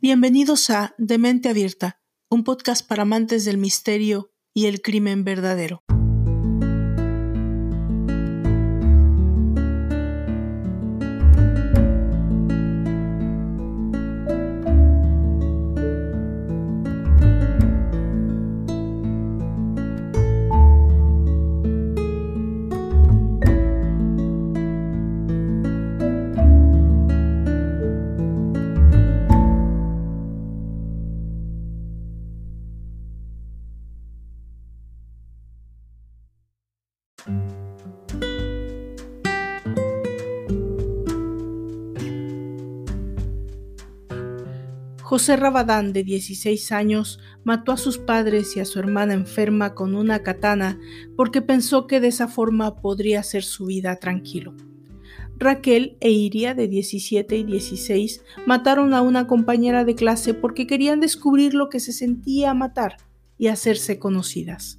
Bienvenidos a Demente Abierta, un podcast para amantes del misterio y el crimen verdadero. José Rabadán, de 16 años, mató a sus padres y a su hermana enferma con una katana porque pensó que de esa forma podría hacer su vida tranquilo. Raquel e Iria, de 17 y 16, mataron a una compañera de clase porque querían descubrir lo que se sentía matar y hacerse conocidas.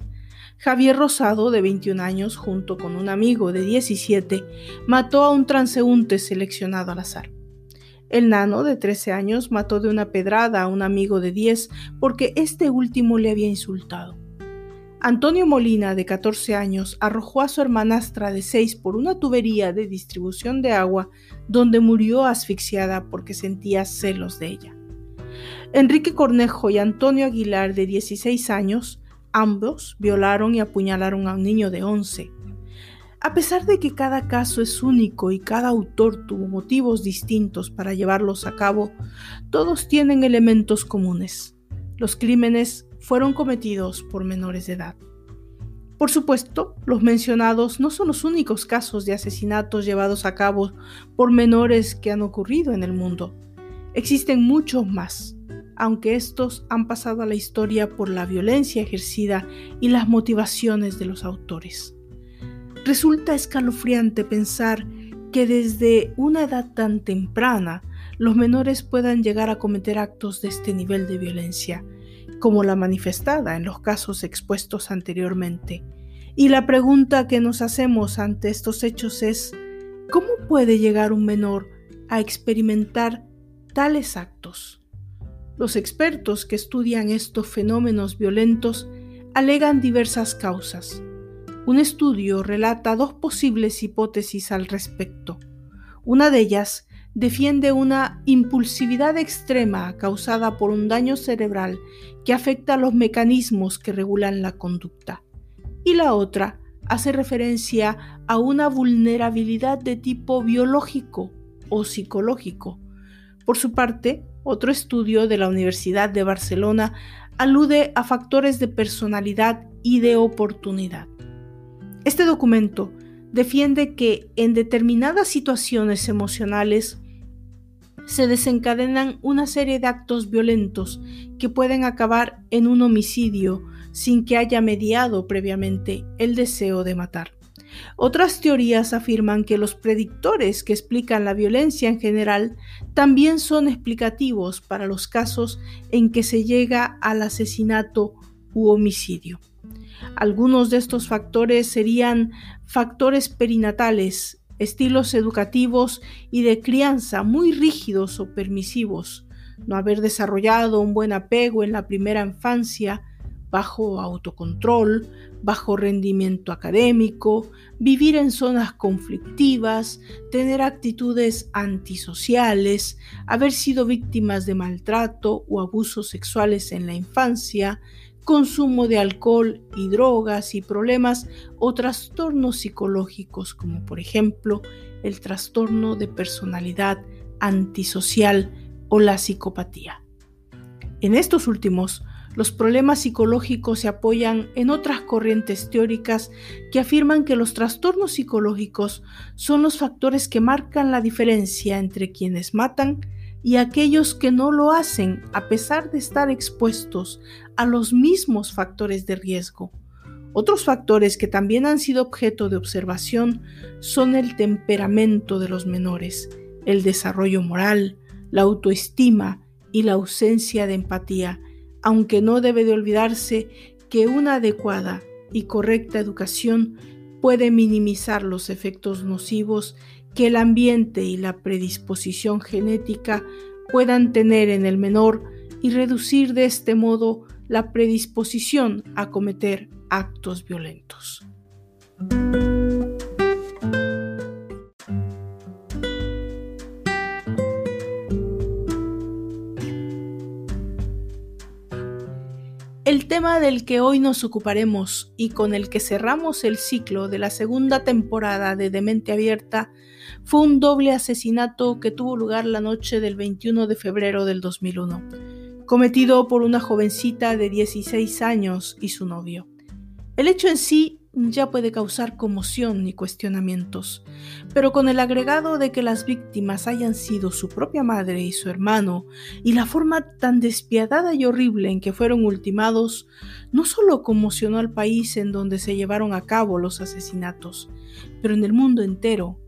Javier Rosado, de 21 años, junto con un amigo de 17, mató a un transeúnte seleccionado al azar. El nano de 13 años mató de una pedrada a un amigo de 10 porque este último le había insultado. Antonio Molina, de 14 años, arrojó a su hermanastra de 6 por una tubería de distribución de agua donde murió asfixiada porque sentía celos de ella. Enrique Cornejo y Antonio Aguilar, de 16 años, ambos violaron y apuñalaron a un niño de 11. A pesar de que cada caso es único y cada autor tuvo motivos distintos para llevarlos a cabo, todos tienen elementos comunes. Los crímenes fueron cometidos por menores de edad. Por supuesto, los mencionados no son los únicos casos de asesinatos llevados a cabo por menores que han ocurrido en el mundo. Existen muchos más, aunque estos han pasado a la historia por la violencia ejercida y las motivaciones de los autores. Resulta escalofriante pensar que desde una edad tan temprana los menores puedan llegar a cometer actos de este nivel de violencia, como la manifestada en los casos expuestos anteriormente. Y la pregunta que nos hacemos ante estos hechos es, ¿cómo puede llegar un menor a experimentar tales actos? Los expertos que estudian estos fenómenos violentos alegan diversas causas un estudio relata dos posibles hipótesis al respecto. Una de ellas defiende una impulsividad extrema causada por un daño cerebral que afecta a los mecanismos que regulan la conducta. Y la otra hace referencia a una vulnerabilidad de tipo biológico o psicológico. Por su parte, otro estudio de la Universidad de Barcelona alude a factores de personalidad y de oportunidad. Este documento defiende que en determinadas situaciones emocionales se desencadenan una serie de actos violentos que pueden acabar en un homicidio sin que haya mediado previamente el deseo de matar. Otras teorías afirman que los predictores que explican la violencia en general también son explicativos para los casos en que se llega al asesinato u homicidio. Algunos de estos factores serían factores perinatales, estilos educativos y de crianza muy rígidos o permisivos, no haber desarrollado un buen apego en la primera infancia, bajo autocontrol, bajo rendimiento académico, vivir en zonas conflictivas, tener actitudes antisociales, haber sido víctimas de maltrato o abusos sexuales en la infancia, consumo de alcohol y drogas y problemas o trastornos psicológicos como por ejemplo el trastorno de personalidad antisocial o la psicopatía. En estos últimos, los problemas psicológicos se apoyan en otras corrientes teóricas que afirman que los trastornos psicológicos son los factores que marcan la diferencia entre quienes matan y aquellos que no lo hacen a pesar de estar expuestos a los mismos factores de riesgo. Otros factores que también han sido objeto de observación son el temperamento de los menores, el desarrollo moral, la autoestima y la ausencia de empatía, aunque no debe de olvidarse que una adecuada y correcta educación puede minimizar los efectos nocivos que el ambiente y la predisposición genética puedan tener en el menor y reducir de este modo la predisposición a cometer actos violentos. El tema del que hoy nos ocuparemos y con el que cerramos el ciclo de la segunda temporada de Demente Abierta fue un doble asesinato que tuvo lugar la noche del 21 de febrero del 2001, cometido por una jovencita de 16 años y su novio. El hecho en sí ya puede causar conmoción y cuestionamientos, pero con el agregado de que las víctimas hayan sido su propia madre y su hermano, y la forma tan despiadada y horrible en que fueron ultimados, no solo conmocionó al país en donde se llevaron a cabo los asesinatos, pero en el mundo entero,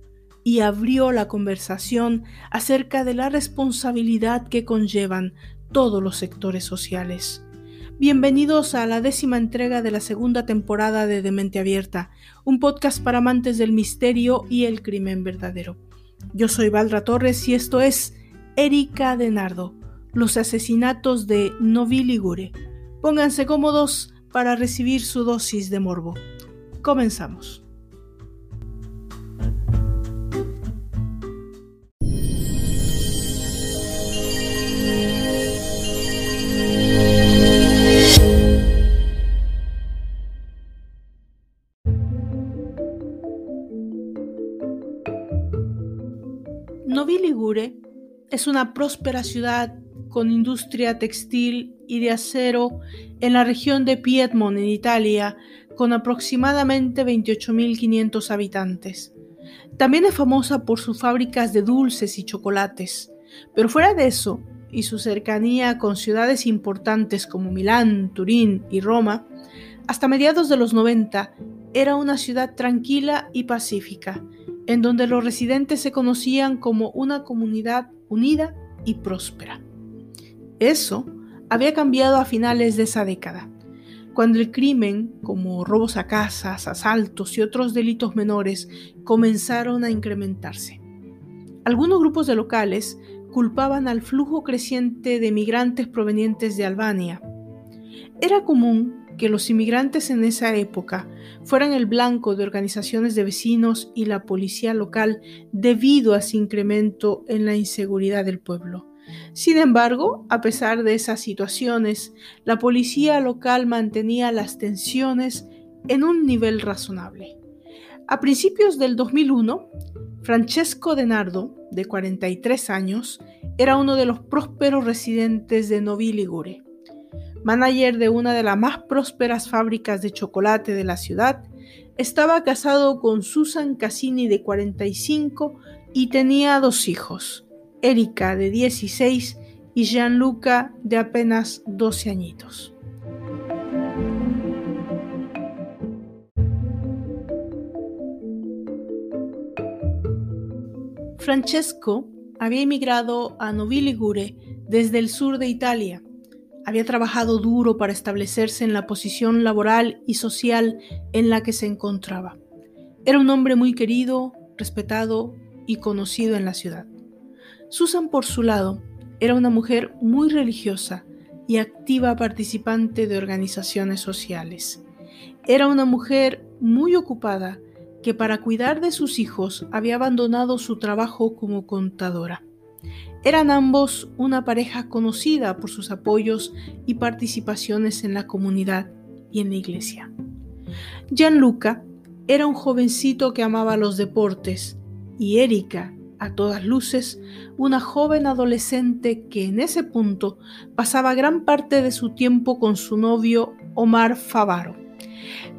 y abrió la conversación acerca de la responsabilidad que conllevan todos los sectores sociales. Bienvenidos a la décima entrega de la segunda temporada de Demente Abierta, un podcast para amantes del misterio y el crimen verdadero. Yo soy Valdra Torres y esto es Erika de Nardo, los asesinatos de Novi Ligure. Pónganse cómodos para recibir su dosis de morbo. Comenzamos. Es una próspera ciudad con industria textil y de acero en la región de Piedmont, en Italia, con aproximadamente 28.500 habitantes. También es famosa por sus fábricas de dulces y chocolates, pero fuera de eso, y su cercanía con ciudades importantes como Milán, Turín y Roma, hasta mediados de los 90 era una ciudad tranquila y pacífica, en donde los residentes se conocían como una comunidad unida y próspera. Eso había cambiado a finales de esa década, cuando el crimen, como robos a casas, asaltos y otros delitos menores, comenzaron a incrementarse. Algunos grupos de locales culpaban al flujo creciente de migrantes provenientes de Albania. Era común que los inmigrantes en esa época fueran el blanco de organizaciones de vecinos y la policía local debido a ese incremento en la inseguridad del pueblo. Sin embargo, a pesar de esas situaciones, la policía local mantenía las tensiones en un nivel razonable. A principios del 2001, Francesco Denardo, de 43 años, era uno de los prósperos residentes de Novi Ligure manager de una de las más prósperas fábricas de chocolate de la ciudad, estaba casado con Susan Cassini de 45 y tenía dos hijos, Erika de 16 y Gianluca de apenas 12 añitos. Francesco había emigrado a Novi Ligure desde el sur de Italia había trabajado duro para establecerse en la posición laboral y social en la que se encontraba. Era un hombre muy querido, respetado y conocido en la ciudad. Susan, por su lado, era una mujer muy religiosa y activa participante de organizaciones sociales. Era una mujer muy ocupada que para cuidar de sus hijos había abandonado su trabajo como contadora. Eran ambos una pareja conocida por sus apoyos y participaciones en la comunidad y en la iglesia. Gianluca era un jovencito que amaba los deportes y Erika, a todas luces, una joven adolescente que en ese punto pasaba gran parte de su tiempo con su novio Omar Favaro.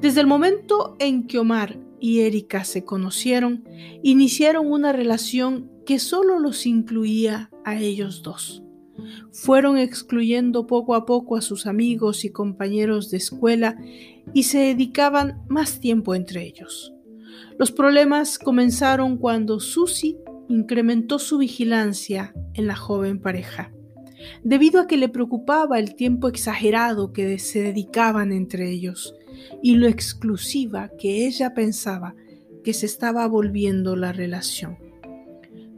Desde el momento en que Omar y Erika se conocieron, iniciaron una relación que solo los incluía a ellos dos. Fueron excluyendo poco a poco a sus amigos y compañeros de escuela y se dedicaban más tiempo entre ellos. Los problemas comenzaron cuando Susie incrementó su vigilancia en la joven pareja, debido a que le preocupaba el tiempo exagerado que se dedicaban entre ellos y lo exclusiva que ella pensaba que se estaba volviendo la relación.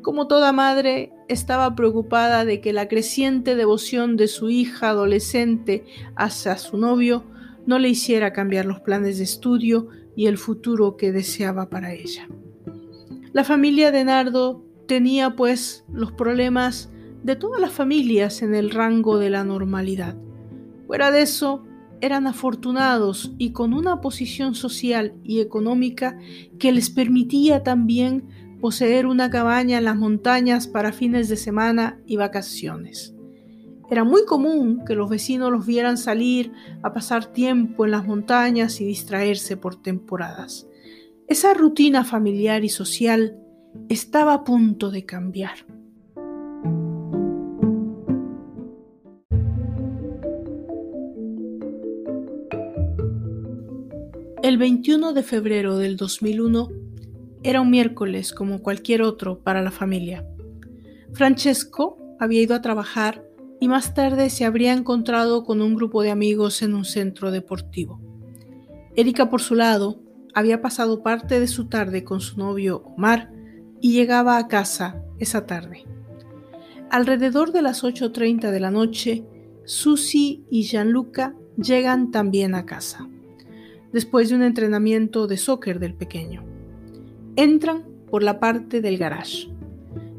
Como toda madre, estaba preocupada de que la creciente devoción de su hija adolescente hacia su novio no le hiciera cambiar los planes de estudio y el futuro que deseaba para ella. La familia de Nardo tenía pues los problemas de todas las familias en el rango de la normalidad. Fuera de eso, eran afortunados y con una posición social y económica que les permitía también poseer una cabaña en las montañas para fines de semana y vacaciones. Era muy común que los vecinos los vieran salir a pasar tiempo en las montañas y distraerse por temporadas. Esa rutina familiar y social estaba a punto de cambiar. El 21 de febrero del 2001 era un miércoles como cualquier otro para la familia. Francesco había ido a trabajar y más tarde se habría encontrado con un grupo de amigos en un centro deportivo. Erika, por su lado, había pasado parte de su tarde con su novio Omar y llegaba a casa esa tarde. Alrededor de las 8.30 de la noche, Susie y Gianluca llegan también a casa después de un entrenamiento de soccer del pequeño. Entran por la parte del garage.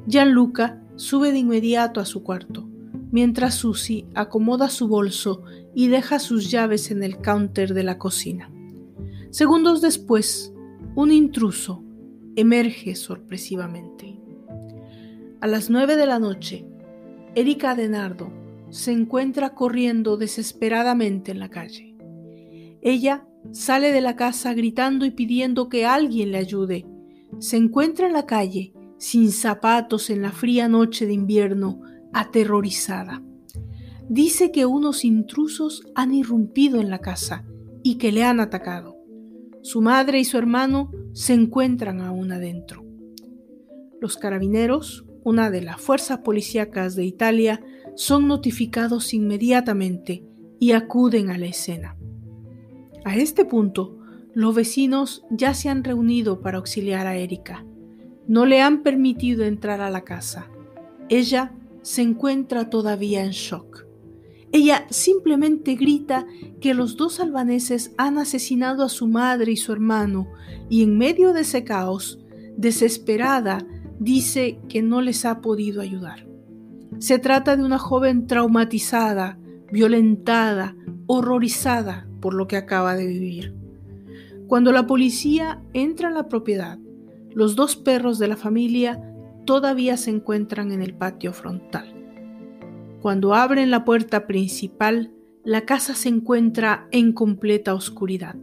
Gianluca sube de inmediato a su cuarto, mientras Susie acomoda su bolso y deja sus llaves en el counter de la cocina. Segundos después, un intruso emerge sorpresivamente. A las nueve de la noche, Erika Denardo se encuentra corriendo desesperadamente en la calle. Ella Sale de la casa gritando y pidiendo que alguien le ayude. Se encuentra en la calle, sin zapatos en la fría noche de invierno, aterrorizada. Dice que unos intrusos han irrumpido en la casa y que le han atacado. Su madre y su hermano se encuentran aún adentro. Los carabineros, una de las fuerzas policíacas de Italia, son notificados inmediatamente y acuden a la escena. A este punto, los vecinos ya se han reunido para auxiliar a Erika. No le han permitido entrar a la casa. Ella se encuentra todavía en shock. Ella simplemente grita que los dos albaneses han asesinado a su madre y su hermano y en medio de ese caos, desesperada, dice que no les ha podido ayudar. Se trata de una joven traumatizada, violentada, horrorizada por lo que acaba de vivir. Cuando la policía entra a la propiedad, los dos perros de la familia todavía se encuentran en el patio frontal. Cuando abren la puerta principal, la casa se encuentra en completa oscuridad.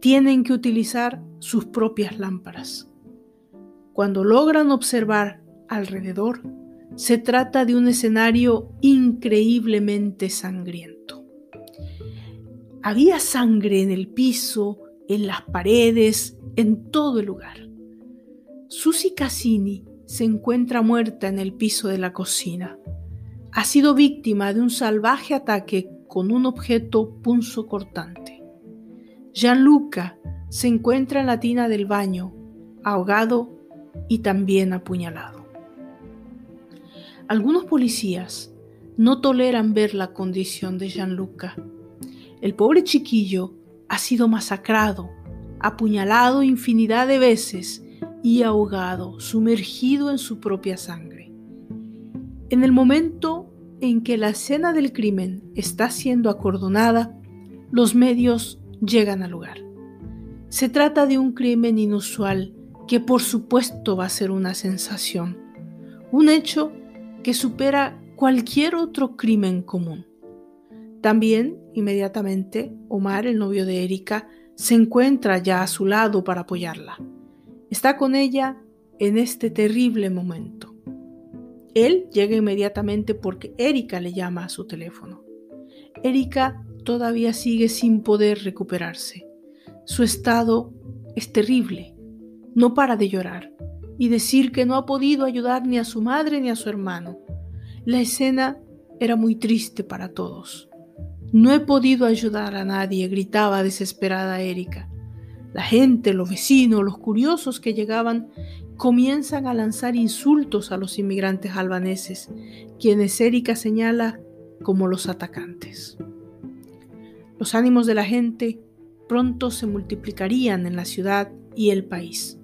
Tienen que utilizar sus propias lámparas. Cuando logran observar alrededor, se trata de un escenario increíblemente sangriento. Había sangre en el piso, en las paredes, en todo el lugar. Susie Cassini se encuentra muerta en el piso de la cocina. Ha sido víctima de un salvaje ataque con un objeto punzo cortante. Gianluca se encuentra en la tina del baño, ahogado y también apuñalado. Algunos policías no toleran ver la condición de Gianluca el pobre chiquillo ha sido masacrado, apuñalado infinidad de veces y ahogado, sumergido en su propia sangre. En el momento en que la escena del crimen está siendo acordonada, los medios llegan al lugar. Se trata de un crimen inusual que por supuesto va a ser una sensación, un hecho que supera cualquier otro crimen común. También, inmediatamente, Omar, el novio de Erika, se encuentra ya a su lado para apoyarla. Está con ella en este terrible momento. Él llega inmediatamente porque Erika le llama a su teléfono. Erika todavía sigue sin poder recuperarse. Su estado es terrible. No para de llorar y decir que no ha podido ayudar ni a su madre ni a su hermano. La escena era muy triste para todos. No he podido ayudar a nadie, gritaba desesperada Erika. La gente, los vecinos, los curiosos que llegaban comienzan a lanzar insultos a los inmigrantes albaneses, quienes Erika señala como los atacantes. Los ánimos de la gente pronto se multiplicarían en la ciudad y el país.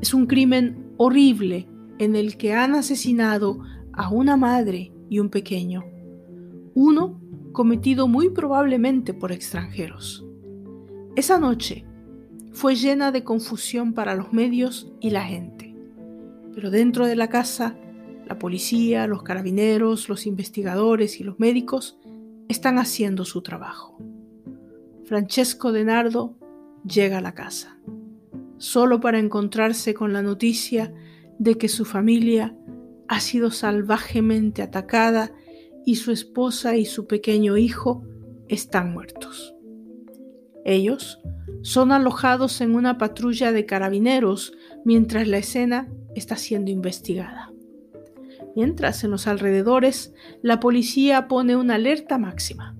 Es un crimen horrible en el que han asesinado a una madre y un pequeño, uno cometido muy probablemente por extranjeros. Esa noche fue llena de confusión para los medios y la gente, pero dentro de la casa, la policía, los carabineros, los investigadores y los médicos están haciendo su trabajo. Francesco de Nardo llega a la casa, solo para encontrarse con la noticia de que su familia ha sido salvajemente atacada y su esposa y su pequeño hijo están muertos. Ellos son alojados en una patrulla de carabineros mientras la escena está siendo investigada. Mientras en los alrededores la policía pone una alerta máxima.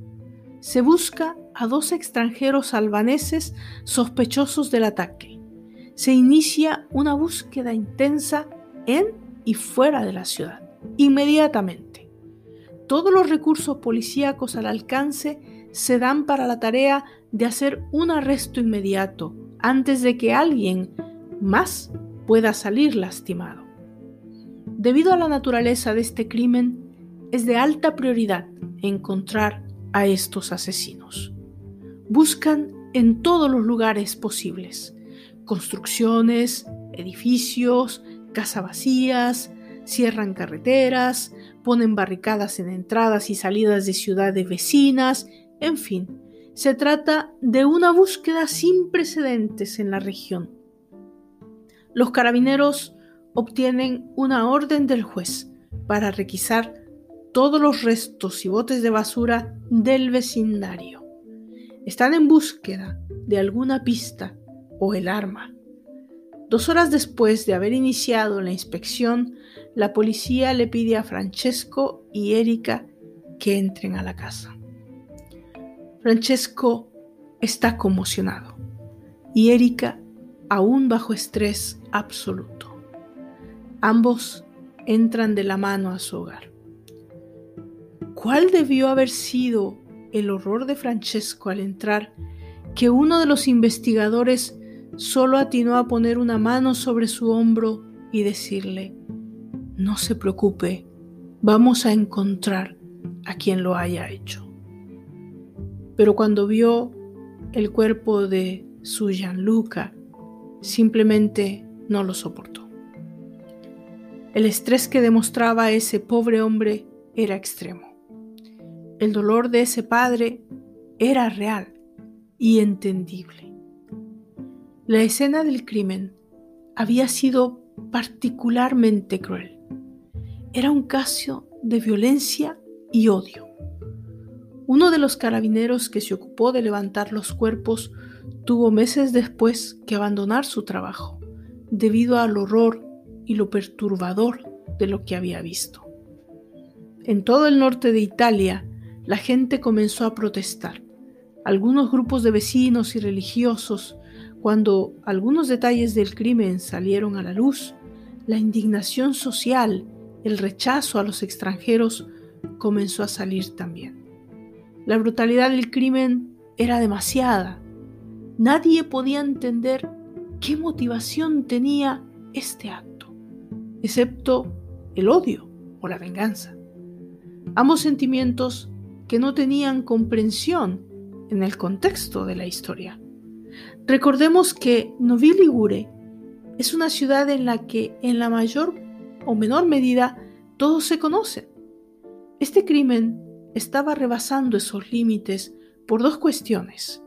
Se busca a dos extranjeros albaneses sospechosos del ataque. Se inicia una búsqueda intensa en y fuera de la ciudad, inmediatamente. Todos los recursos policíacos al alcance se dan para la tarea de hacer un arresto inmediato antes de que alguien más pueda salir lastimado. Debido a la naturaleza de este crimen, es de alta prioridad encontrar a estos asesinos. Buscan en todos los lugares posibles, construcciones, edificios, casas vacías, cierran carreteras, ponen barricadas en entradas y salidas de ciudades vecinas, en fin, se trata de una búsqueda sin precedentes en la región. Los carabineros obtienen una orden del juez para requisar todos los restos y botes de basura del vecindario. Están en búsqueda de alguna pista o el arma. Dos horas después de haber iniciado la inspección, la policía le pide a Francesco y Erika que entren a la casa. Francesco está conmocionado y Erika aún bajo estrés absoluto. Ambos entran de la mano a su hogar. ¿Cuál debió haber sido el horror de Francesco al entrar que uno de los investigadores solo atinó a poner una mano sobre su hombro y decirle, no se preocupe, vamos a encontrar a quien lo haya hecho. Pero cuando vio el cuerpo de su Gianluca, simplemente no lo soportó. El estrés que demostraba ese pobre hombre era extremo. El dolor de ese padre era real y entendible. La escena del crimen había sido particularmente cruel. Era un caso de violencia y odio. Uno de los carabineros que se ocupó de levantar los cuerpos tuvo meses después que abandonar su trabajo debido al horror y lo perturbador de lo que había visto. En todo el norte de Italia, la gente comenzó a protestar. Algunos grupos de vecinos y religiosos cuando algunos detalles del crimen salieron a la luz, la indignación social, el rechazo a los extranjeros comenzó a salir también. La brutalidad del crimen era demasiada. Nadie podía entender qué motivación tenía este acto, excepto el odio o la venganza. Ambos sentimientos que no tenían comprensión en el contexto de la historia. Recordemos que Novi Ligure es una ciudad en la que en la mayor o menor medida todos se conocen. Este crimen estaba rebasando esos límites por dos cuestiones.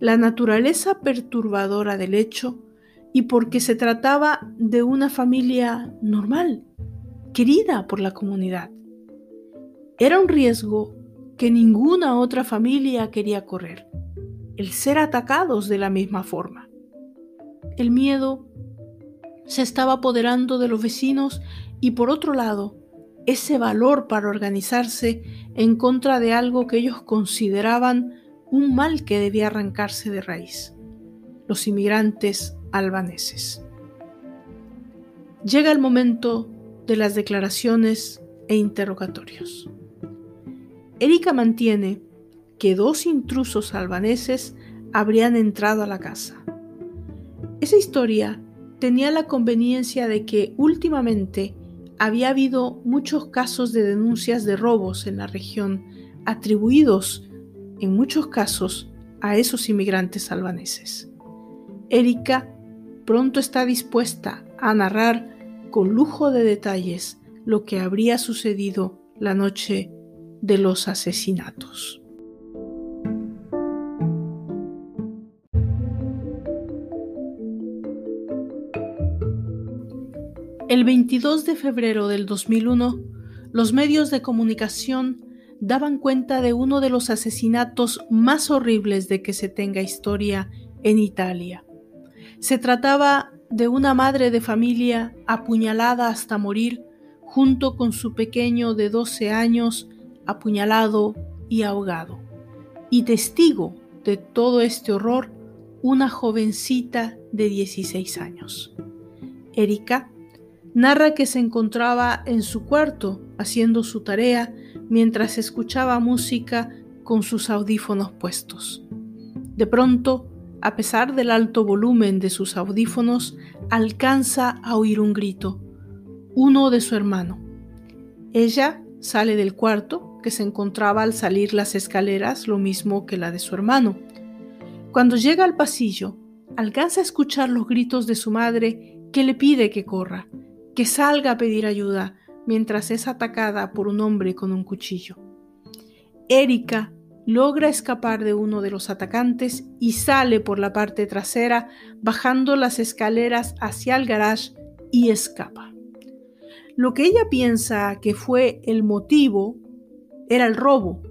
La naturaleza perturbadora del hecho y porque se trataba de una familia normal, querida por la comunidad. Era un riesgo que ninguna otra familia quería correr el ser atacados de la misma forma. El miedo se estaba apoderando de los vecinos y por otro lado, ese valor para organizarse en contra de algo que ellos consideraban un mal que debía arrancarse de raíz. los inmigrantes albaneses. Llega el momento de las declaraciones e interrogatorios. Erika mantiene que dos intrusos albaneses habrían entrado a la casa. Esa historia tenía la conveniencia de que últimamente había habido muchos casos de denuncias de robos en la región atribuidos, en muchos casos, a esos inmigrantes albaneses. Erika pronto está dispuesta a narrar con lujo de detalles lo que habría sucedido la noche de los asesinatos. El 22 de febrero del 2001, los medios de comunicación daban cuenta de uno de los asesinatos más horribles de que se tenga historia en Italia. Se trataba de una madre de familia apuñalada hasta morir junto con su pequeño de 12 años apuñalado y ahogado. Y testigo de todo este horror, una jovencita de 16 años. Erika narra que se encontraba en su cuarto haciendo su tarea mientras escuchaba música con sus audífonos puestos. De pronto, a pesar del alto volumen de sus audífonos, alcanza a oír un grito, uno de su hermano. Ella sale del cuarto, que se encontraba al salir las escaleras, lo mismo que la de su hermano. Cuando llega al pasillo, alcanza a escuchar los gritos de su madre que le pide que corra, que salga a pedir ayuda, mientras es atacada por un hombre con un cuchillo. Erika logra escapar de uno de los atacantes y sale por la parte trasera, bajando las escaleras hacia el garage y escapa. Lo que ella piensa que fue el motivo era el robo.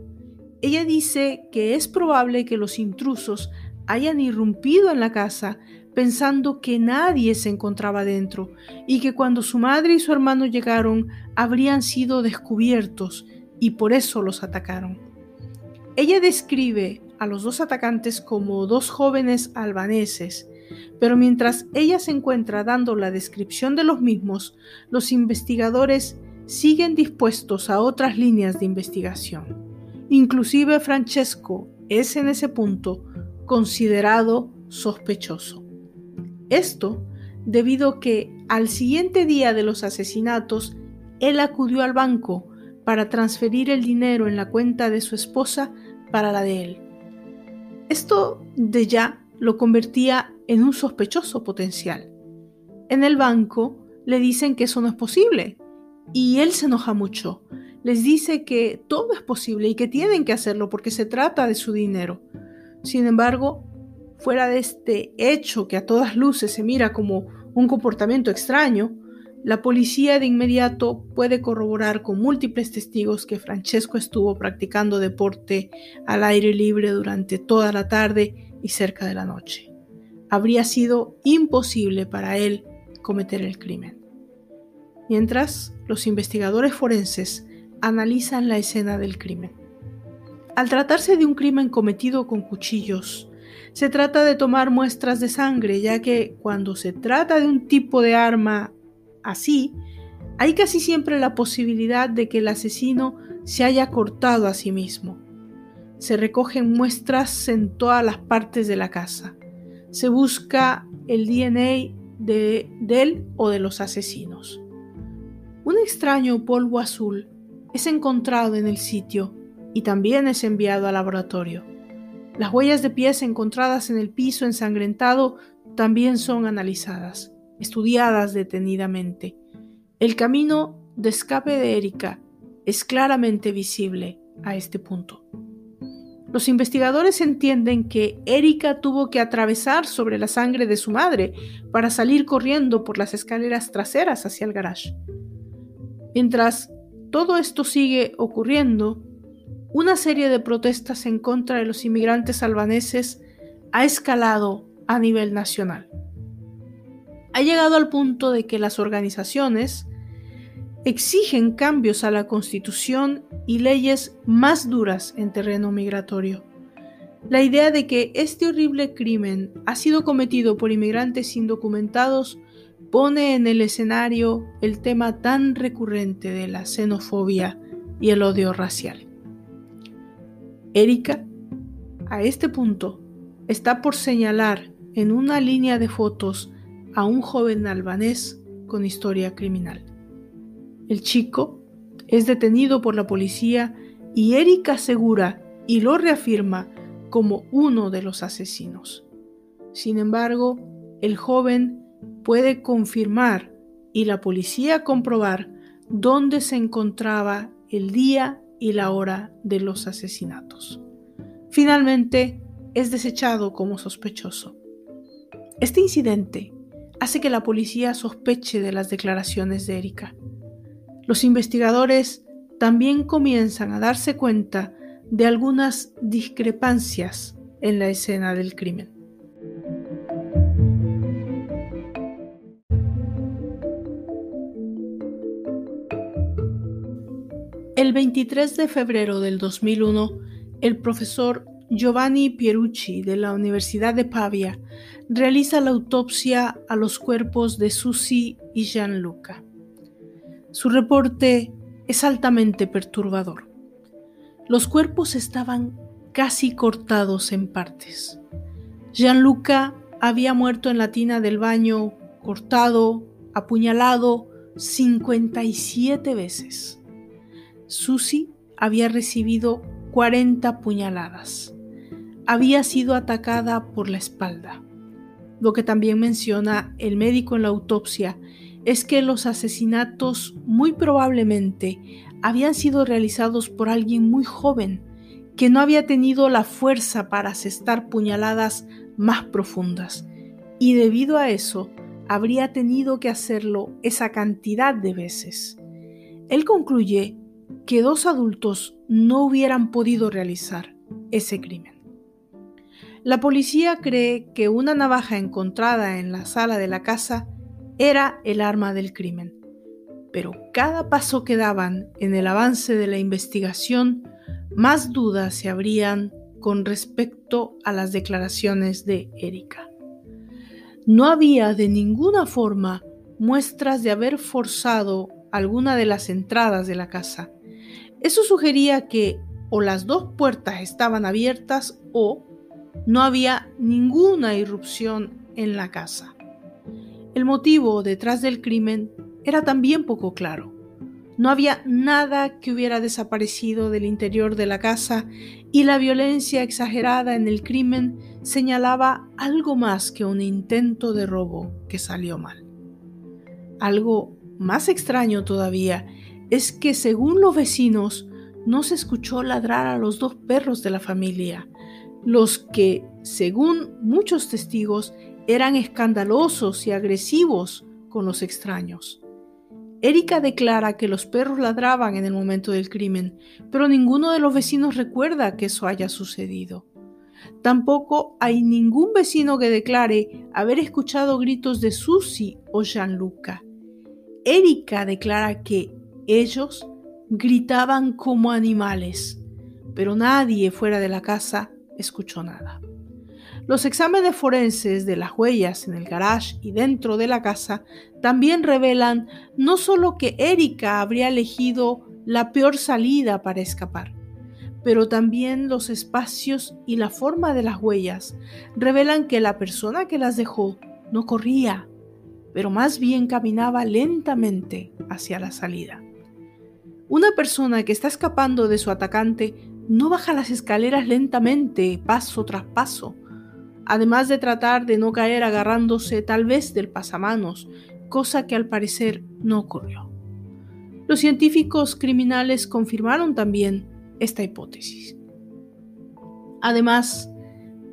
Ella dice que es probable que los intrusos hayan irrumpido en la casa pensando que nadie se encontraba dentro y que cuando su madre y su hermano llegaron habrían sido descubiertos y por eso los atacaron. Ella describe a los dos atacantes como dos jóvenes albaneses, pero mientras ella se encuentra dando la descripción de los mismos, los investigadores siguen dispuestos a otras líneas de investigación. Inclusive Francesco es en ese punto considerado sospechoso. Esto debido a que al siguiente día de los asesinatos, él acudió al banco para transferir el dinero en la cuenta de su esposa para la de él. Esto de ya lo convertía en un sospechoso potencial. En el banco le dicen que eso no es posible y él se enoja mucho. Les dice que todo es posible y que tienen que hacerlo porque se trata de su dinero. Sin embargo, fuera de este hecho que a todas luces se mira como un comportamiento extraño, la policía de inmediato puede corroborar con múltiples testigos que Francesco estuvo practicando deporte al aire libre durante toda la tarde y cerca de la noche. Habría sido imposible para él cometer el crimen. Mientras, los investigadores forenses analizan la escena del crimen. Al tratarse de un crimen cometido con cuchillos, se trata de tomar muestras de sangre, ya que cuando se trata de un tipo de arma así, hay casi siempre la posibilidad de que el asesino se haya cortado a sí mismo. Se recogen muestras en todas las partes de la casa. Se busca el DNA de, él o de los asesinos. Un extraño polvo azul es encontrado en el sitio y también es enviado al laboratorio. Las huellas de pies encontradas en el piso ensangrentado también son analizadas, estudiadas detenidamente. El camino de escape de Erika es claramente visible a este punto. Los investigadores entienden que Erika tuvo que atravesar sobre la sangre de su madre para salir corriendo por las escaleras traseras hacia el garage. Mientras todo esto sigue ocurriendo, una serie de protestas en contra de los inmigrantes albaneses ha escalado a nivel nacional. Ha llegado al punto de que las organizaciones exigen cambios a la constitución y leyes más duras en terreno migratorio. La idea de que este horrible crimen ha sido cometido por inmigrantes indocumentados pone en el escenario el tema tan recurrente de la xenofobia y el odio racial. Erika, a este punto, está por señalar en una línea de fotos a un joven albanés con historia criminal. El chico es detenido por la policía y Erika asegura y lo reafirma como uno de los asesinos. Sin embargo, el joven puede confirmar y la policía comprobar dónde se encontraba el día y la hora de los asesinatos. Finalmente, es desechado como sospechoso. Este incidente hace que la policía sospeche de las declaraciones de Erika. Los investigadores también comienzan a darse cuenta de algunas discrepancias en la escena del crimen. El 23 de febrero del 2001, el profesor Giovanni Pierucci de la Universidad de Pavia realiza la autopsia a los cuerpos de Susi y Gianluca. Su reporte es altamente perturbador. Los cuerpos estaban casi cortados en partes. Gianluca había muerto en la tina del baño, cortado, apuñalado 57 veces. Susi había recibido 40 puñaladas. Había sido atacada por la espalda. Lo que también menciona el médico en la autopsia es que los asesinatos muy probablemente habían sido realizados por alguien muy joven que no había tenido la fuerza para asestar puñaladas más profundas y debido a eso habría tenido que hacerlo esa cantidad de veces. Él concluye que dos adultos no hubieran podido realizar ese crimen. La policía cree que una navaja encontrada en la sala de la casa era el arma del crimen, pero cada paso que daban en el avance de la investigación, más dudas se abrían con respecto a las declaraciones de Erika. No había de ninguna forma muestras de haber forzado alguna de las entradas de la casa, eso sugería que o las dos puertas estaban abiertas o no había ninguna irrupción en la casa. El motivo detrás del crimen era también poco claro. No había nada que hubiera desaparecido del interior de la casa y la violencia exagerada en el crimen señalaba algo más que un intento de robo que salió mal. Algo más extraño todavía es que según los vecinos no se escuchó ladrar a los dos perros de la familia, los que, según muchos testigos, eran escandalosos y agresivos con los extraños. Erika declara que los perros ladraban en el momento del crimen, pero ninguno de los vecinos recuerda que eso haya sucedido. Tampoco hay ningún vecino que declare haber escuchado gritos de Susie o Gianluca. Erika declara que ellos gritaban como animales, pero nadie fuera de la casa escuchó nada. Los exámenes forenses de las huellas en el garage y dentro de la casa también revelan no solo que Erika habría elegido la peor salida para escapar, pero también los espacios y la forma de las huellas revelan que la persona que las dejó no corría, pero más bien caminaba lentamente hacia la salida. Una persona que está escapando de su atacante no baja las escaleras lentamente, paso tras paso, además de tratar de no caer agarrándose tal vez del pasamanos, cosa que al parecer no ocurrió. Los científicos criminales confirmaron también esta hipótesis. Además,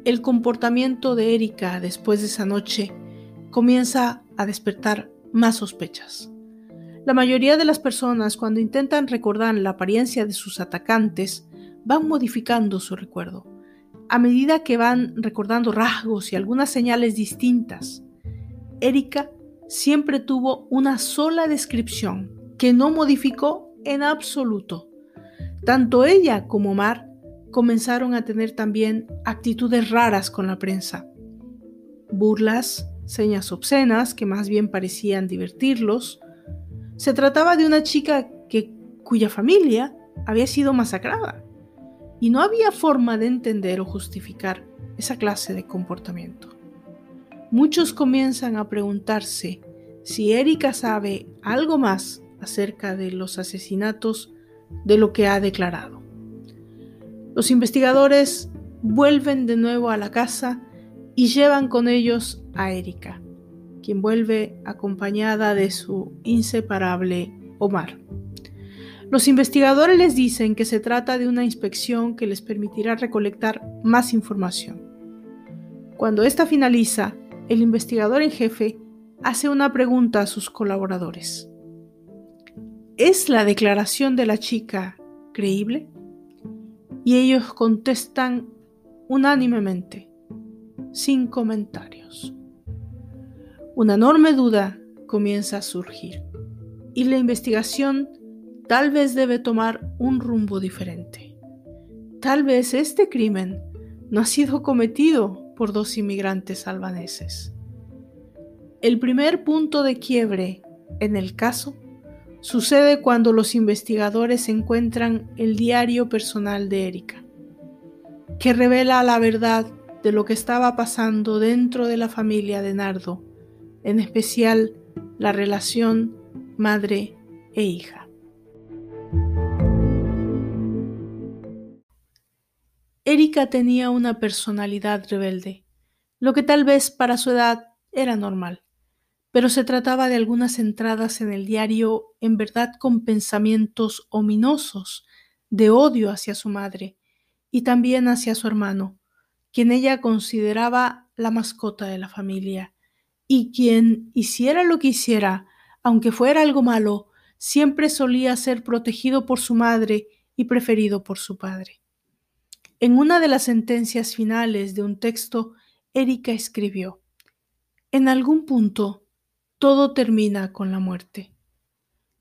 el comportamiento de Erika después de esa noche comienza a despertar más sospechas. La mayoría de las personas cuando intentan recordar la apariencia de sus atacantes van modificando su recuerdo, a medida que van recordando rasgos y algunas señales distintas. Erika siempre tuvo una sola descripción que no modificó en absoluto. Tanto ella como Mar comenzaron a tener también actitudes raras con la prensa. Burlas, señas obscenas que más bien parecían divertirlos. Se trataba de una chica que, cuya familia había sido masacrada y no había forma de entender o justificar esa clase de comportamiento. Muchos comienzan a preguntarse si Erika sabe algo más acerca de los asesinatos de lo que ha declarado. Los investigadores vuelven de nuevo a la casa y llevan con ellos a Erika, quien vuelve acompañada de su inseparable Omar. Los investigadores les dicen que se trata de una inspección que les permitirá recolectar más información. Cuando esta finaliza, el investigador en jefe hace una pregunta a sus colaboradores. ¿Es la declaración de la chica creíble? Y ellos contestan unánimemente, sin comentarios. Una enorme duda comienza a surgir y la investigación tal vez debe tomar un rumbo diferente. Tal vez este crimen no ha sido cometido por dos inmigrantes albaneses. El primer punto de quiebre en el caso sucede cuando los investigadores encuentran el diario personal de Erika, que revela la verdad de lo que estaba pasando dentro de la familia de Nardo, en especial la relación madre e hija. Erika tenía una personalidad rebelde, lo que tal vez para su edad era normal, pero se trataba de algunas entradas en el diario en verdad con pensamientos ominosos de odio hacia su madre y también hacia su hermano, quien ella consideraba la mascota de la familia, y quien hiciera lo que hiciera, aunque fuera algo malo, siempre solía ser protegido por su madre y preferido por su padre. En una de las sentencias finales de un texto, Erika escribió, En algún punto, todo termina con la muerte.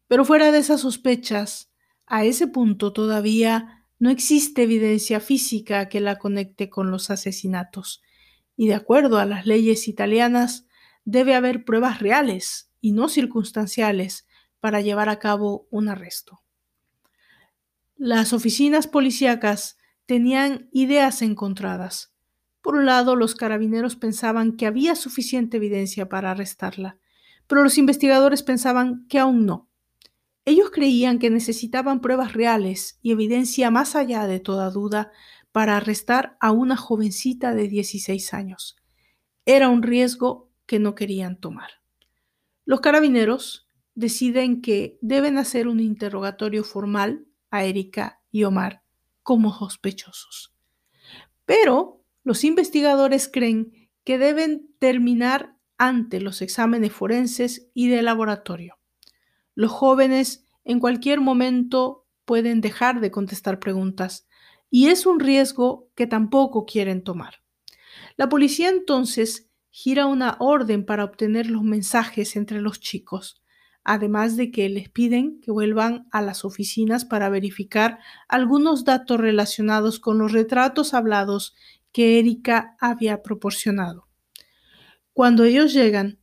Pero fuera de esas sospechas, a ese punto todavía no existe evidencia física que la conecte con los asesinatos, y de acuerdo a las leyes italianas, debe haber pruebas reales y no circunstanciales para llevar a cabo un arresto. Las oficinas policíacas tenían ideas encontradas. Por un lado, los carabineros pensaban que había suficiente evidencia para arrestarla, pero los investigadores pensaban que aún no. Ellos creían que necesitaban pruebas reales y evidencia más allá de toda duda para arrestar a una jovencita de 16 años. Era un riesgo que no querían tomar. Los carabineros deciden que deben hacer un interrogatorio formal a Erika y Omar como sospechosos. Pero los investigadores creen que deben terminar ante los exámenes forenses y de laboratorio. Los jóvenes en cualquier momento pueden dejar de contestar preguntas y es un riesgo que tampoco quieren tomar. La policía entonces gira una orden para obtener los mensajes entre los chicos, además de que les piden que vuelvan a las oficinas para verificar algunos datos relacionados con los retratos hablados que Erika había proporcionado. Cuando ellos llegan,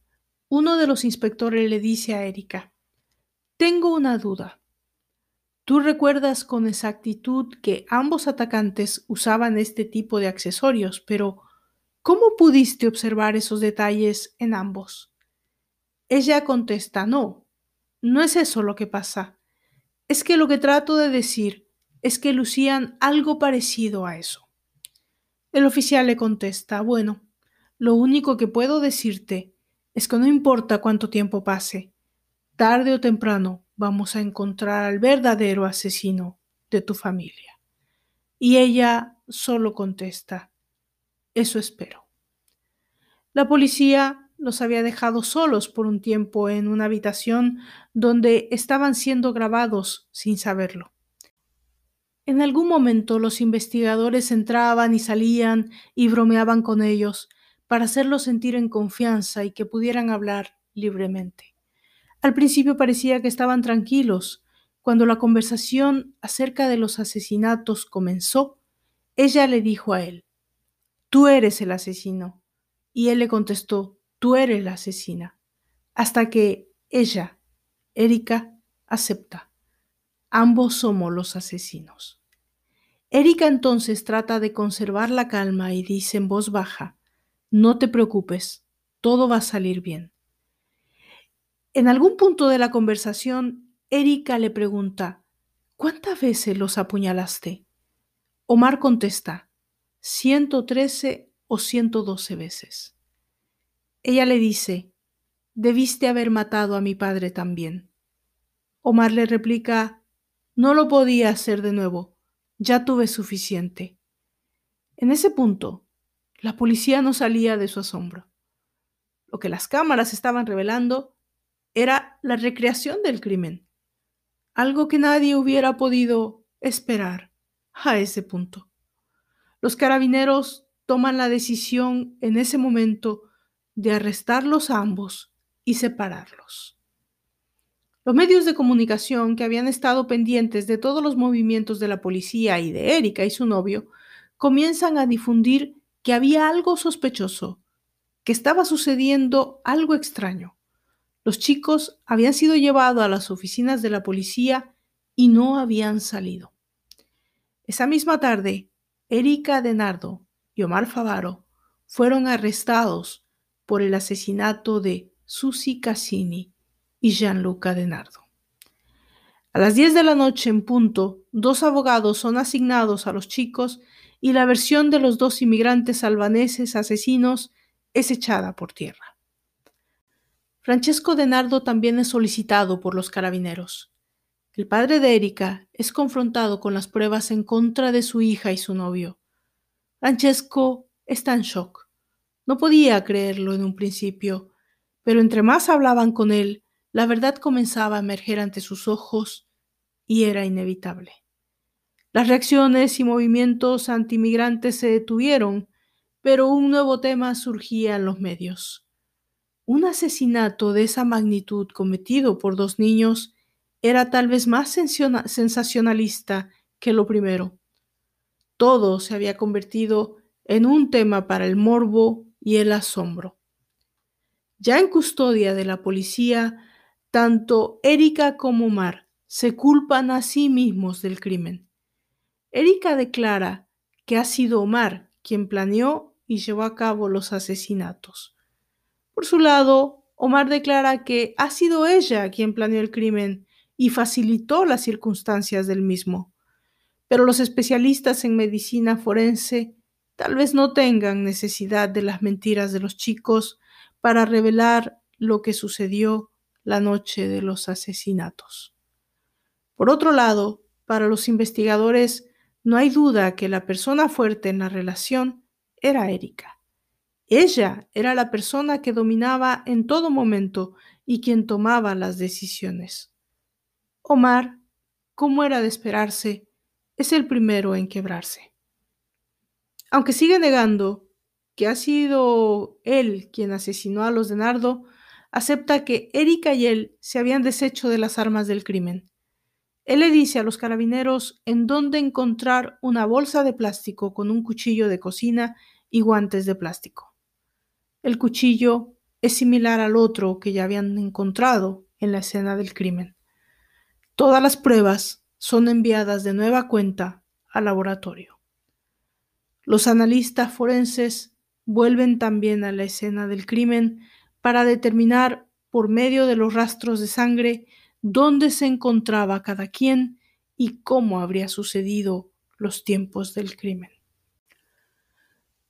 uno de los inspectores le dice a Erika, Tengo una duda. Tú recuerdas con exactitud que ambos atacantes usaban este tipo de accesorios, pero ¿cómo pudiste observar esos detalles en ambos? Ella contesta, no, no es eso lo que pasa. Es que lo que trato de decir es que lucían algo parecido a eso. El oficial le contesta, bueno, lo único que puedo decirte es que no importa cuánto tiempo pase, tarde o temprano vamos a encontrar al verdadero asesino de tu familia. Y ella solo contesta, eso espero. La policía los había dejado solos por un tiempo en una habitación donde estaban siendo grabados sin saberlo. En algún momento los investigadores entraban y salían y bromeaban con ellos para hacerlos sentir en confianza y que pudieran hablar libremente. Al principio parecía que estaban tranquilos. Cuando la conversación acerca de los asesinatos comenzó, Ella le dijo a él, tú eres el asesino. Y él le contestó, tú eres la asesina. Hasta que ella, Erika, acepta. Ambos somos los asesinos. Erika entonces trata de conservar la calma y dice en voz baja, no te preocupes, todo va a salir bien. En algún punto de la conversación, Erika le pregunta, ¿cuántas veces los apuñalaste? Omar contesta, 113 o 112 veces. Ella le dice, debiste haber matado a mi padre también. Omar le replica, no lo podía hacer de nuevo, ya tuve suficiente. En ese punto, la policía no salía de su asombro. Lo que las cámaras estaban revelando era la recreación del crimen, algo que nadie hubiera podido esperar a ese punto. Los carabineros toman la decisión en ese momento de arrestarlos ambos y separarlos. Los medios de comunicación que habían estado pendientes de todos los movimientos de la policía y de Erika y su novio comienzan a difundir que había algo sospechoso, que estaba sucediendo algo extraño. Los chicos habían sido llevados a las oficinas de la policía y no habían salido. Esa misma tarde, Erika Denardo y Omar Favaro fueron arrestados por el asesinato de Susi Cassini, y Gianluca Denardo. A las 10 de la noche en punto, dos abogados son asignados a los chicos y la versión de los dos inmigrantes albaneses asesinos es echada por tierra. Francesco Denardo también es solicitado por los carabineros. El padre de Erika es confrontado con las pruebas en contra de su hija y su novio. Francesco está en shock. No podía creerlo en un principio, pero entre más hablaban con él, la verdad comenzaba a emerger ante sus ojos y era inevitable. Las reacciones y movimientos antimigrantes se detuvieron, pero un nuevo tema surgía en los medios. Un asesinato de esa magnitud cometido por dos niños era tal vez más sensacionalista que lo primero. Todo se había convertido en un tema para el morbo y el asombro. Ya en custodia de la policía, tanto Erika como Omar se culpan a sí mismos del crimen. Erika declara que ha sido Omar quien planeó y llevó a cabo los asesinatos. Por su lado, Omar declara que ha sido ella quien planeó el crimen y facilitó las circunstancias del mismo. Pero los especialistas en medicina forense tal vez no tengan necesidad de las mentiras de los chicos para revelar lo que sucedió la noche de los asesinatos. Por otro lado, para los investigadores no hay duda que la persona fuerte en la relación era Erika. Ella era la persona que dominaba en todo momento y quien tomaba las decisiones. Omar, como era de esperarse, es el primero en quebrarse. Aunque sigue negando que ha sido él quien asesinó a los de Nardo, acepta que Erika y él se habían deshecho de las armas del crimen. Él le dice a los carabineros en dónde encontrar una bolsa de plástico con un cuchillo de cocina y guantes de plástico. El cuchillo es similar al otro que ya habían encontrado en la escena del crimen. Todas las pruebas son enviadas de nueva cuenta al laboratorio. Los analistas forenses vuelven también a la escena del crimen para determinar por medio de los rastros de sangre dónde se encontraba cada quien y cómo habría sucedido los tiempos del crimen.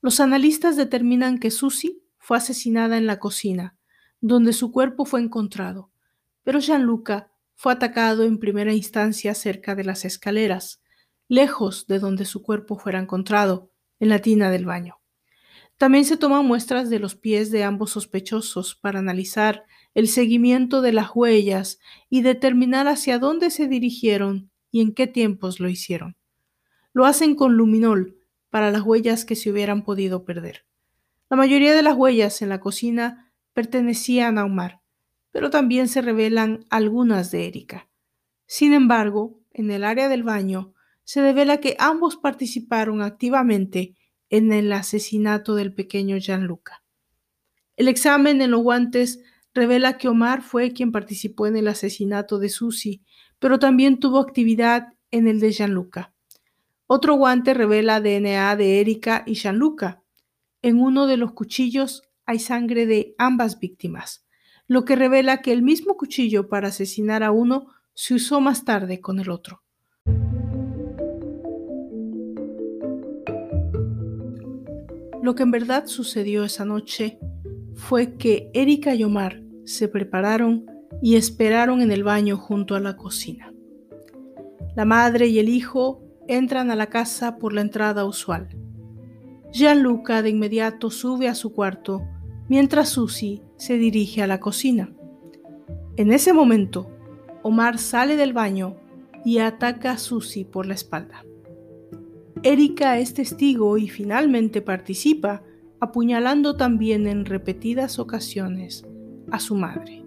Los analistas determinan que Susie fue asesinada en la cocina, donde su cuerpo fue encontrado, pero Gianluca fue atacado en primera instancia cerca de las escaleras, lejos de donde su cuerpo fuera encontrado, en la tina del baño. También se toman muestras de los pies de ambos sospechosos para analizar el seguimiento de las huellas y determinar hacia dónde se dirigieron y en qué tiempos lo hicieron. Lo hacen con luminol para las huellas que se hubieran podido perder. La mayoría de las huellas en la cocina pertenecían a Omar, pero también se revelan algunas de Erika. Sin embargo, en el área del baño se devela que ambos participaron activamente en el asesinato del pequeño Gianluca. El examen en los guantes revela que Omar fue quien participó en el asesinato de Susi, pero también tuvo actividad en el de Gianluca. Otro guante revela DNA de Erika y Gianluca. En uno de los cuchillos hay sangre de ambas víctimas, lo que revela que el mismo cuchillo para asesinar a uno se usó más tarde con el otro. Lo que en verdad sucedió esa noche fue que Erika y Omar se prepararon y esperaron en el baño junto a la cocina. La madre y el hijo entran a la casa por la entrada usual. Gianluca de inmediato sube a su cuarto mientras Susie se dirige a la cocina. En ese momento, Omar sale del baño y ataca a Susie por la espalda. Erika es testigo y finalmente participa, apuñalando también en repetidas ocasiones a su madre.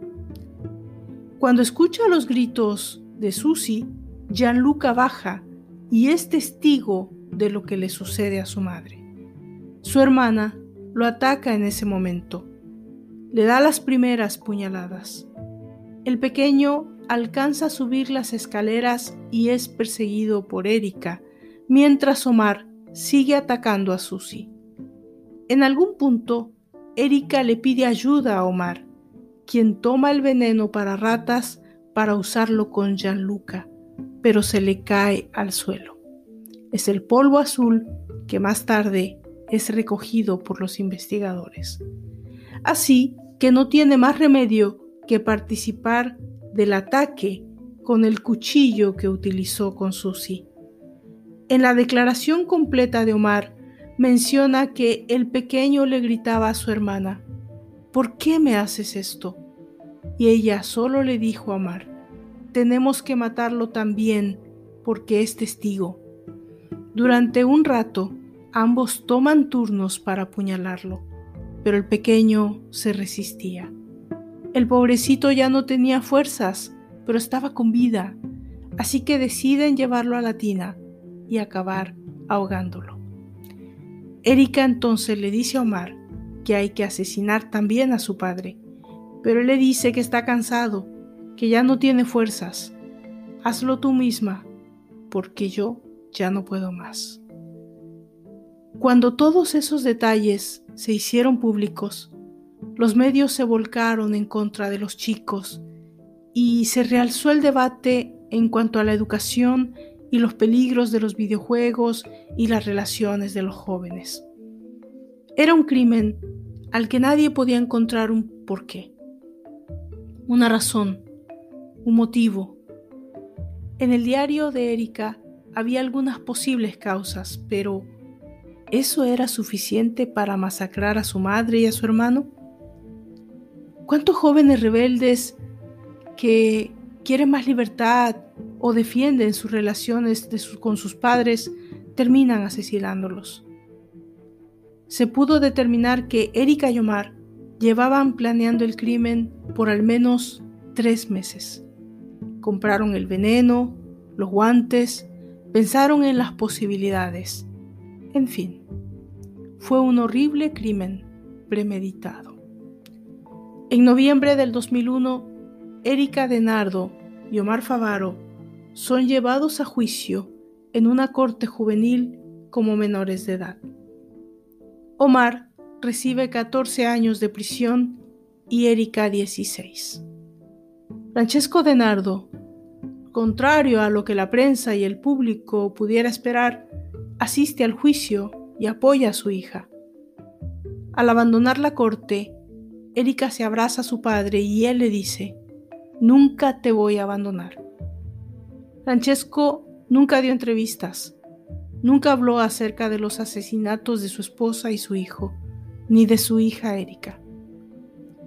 Cuando escucha los gritos de Susie, Gianluca baja y es testigo de lo que le sucede a su madre. Su hermana lo ataca en ese momento. Le da las primeras puñaladas. El pequeño alcanza a subir las escaleras y es perseguido por Erika, mientras Omar sigue atacando a Susie. En algún punto, Erika le pide ayuda a Omar, quien toma el veneno para ratas para usarlo con Gianluca, pero se le cae al suelo. Es el polvo azul que más tarde es recogido por los investigadores. Así que no tiene más remedio que participar del ataque con el cuchillo que utilizó con Susie. En la declaración completa de Omar menciona que el pequeño le gritaba a su hermana, ¿por qué me haces esto? Y ella solo le dijo a Omar, tenemos que matarlo también porque es testigo. Durante un rato, ambos toman turnos para apuñalarlo, pero el pequeño se resistía. El pobrecito ya no tenía fuerzas, pero estaba con vida, así que deciden llevarlo a la tina y acabar ahogándolo. Erika entonces le dice a Omar que hay que asesinar también a su padre, pero él le dice que está cansado, que ya no tiene fuerzas. Hazlo tú misma, porque yo ya no puedo más. Cuando todos esos detalles se hicieron públicos, los medios se volcaron en contra de los chicos y se realzó el debate en cuanto a la educación y los peligros de los videojuegos y las relaciones de los jóvenes. Era un crimen al que nadie podía encontrar un porqué, una razón, un motivo. En el diario de Erika había algunas posibles causas, pero ¿eso era suficiente para masacrar a su madre y a su hermano? ¿Cuántos jóvenes rebeldes que quieren más libertad o defienden sus relaciones con sus padres, terminan asesinándolos. Se pudo determinar que Erika y Omar llevaban planeando el crimen por al menos tres meses. Compraron el veneno, los guantes, pensaron en las posibilidades. En fin, fue un horrible crimen premeditado. En noviembre del 2001, Erika Denardo y Omar Favaro son llevados a juicio en una corte juvenil como menores de edad. Omar recibe 14 años de prisión y Erika 16. Francesco Denardo, contrario a lo que la prensa y el público pudiera esperar, asiste al juicio y apoya a su hija. Al abandonar la corte, Erika se abraza a su padre y él le dice, Nunca te voy a abandonar. Francesco nunca dio entrevistas, nunca habló acerca de los asesinatos de su esposa y su hijo, ni de su hija Erika.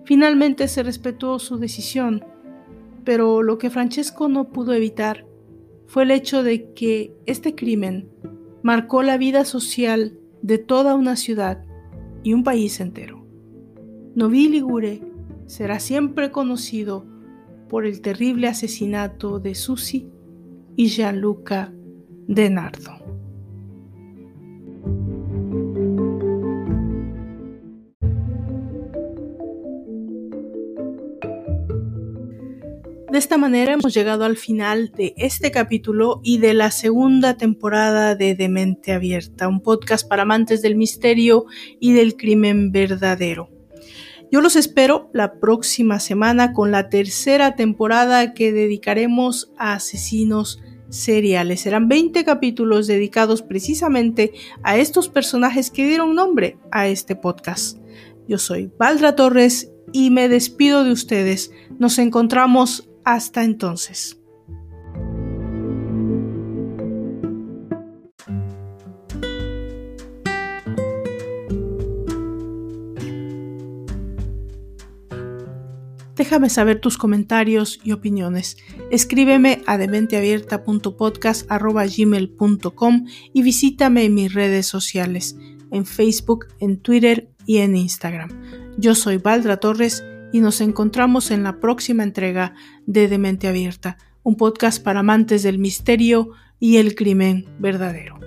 Finalmente se respetó su decisión, pero lo que Francesco no pudo evitar fue el hecho de que este crimen marcó la vida social de toda una ciudad y un país entero. Novi Ligure será siempre conocido por el terrible asesinato de Susie y Gianluca de De esta manera hemos llegado al final de este capítulo y de la segunda temporada de Demente Abierta, un podcast para amantes del misterio y del crimen verdadero. Yo los espero la próxima semana con la tercera temporada que dedicaremos a asesinos seriales. Serán 20 capítulos dedicados precisamente a estos personajes que dieron nombre a este podcast. Yo soy Valdra Torres y me despido de ustedes. Nos encontramos hasta entonces. Déjame saber tus comentarios y opiniones. Escríbeme a dementeabierta.podcast.gmail.com y visítame en mis redes sociales, en Facebook, en Twitter y en Instagram. Yo soy Valdra Torres y nos encontramos en la próxima entrega de Demente Abierta, un podcast para amantes del misterio y el crimen verdadero.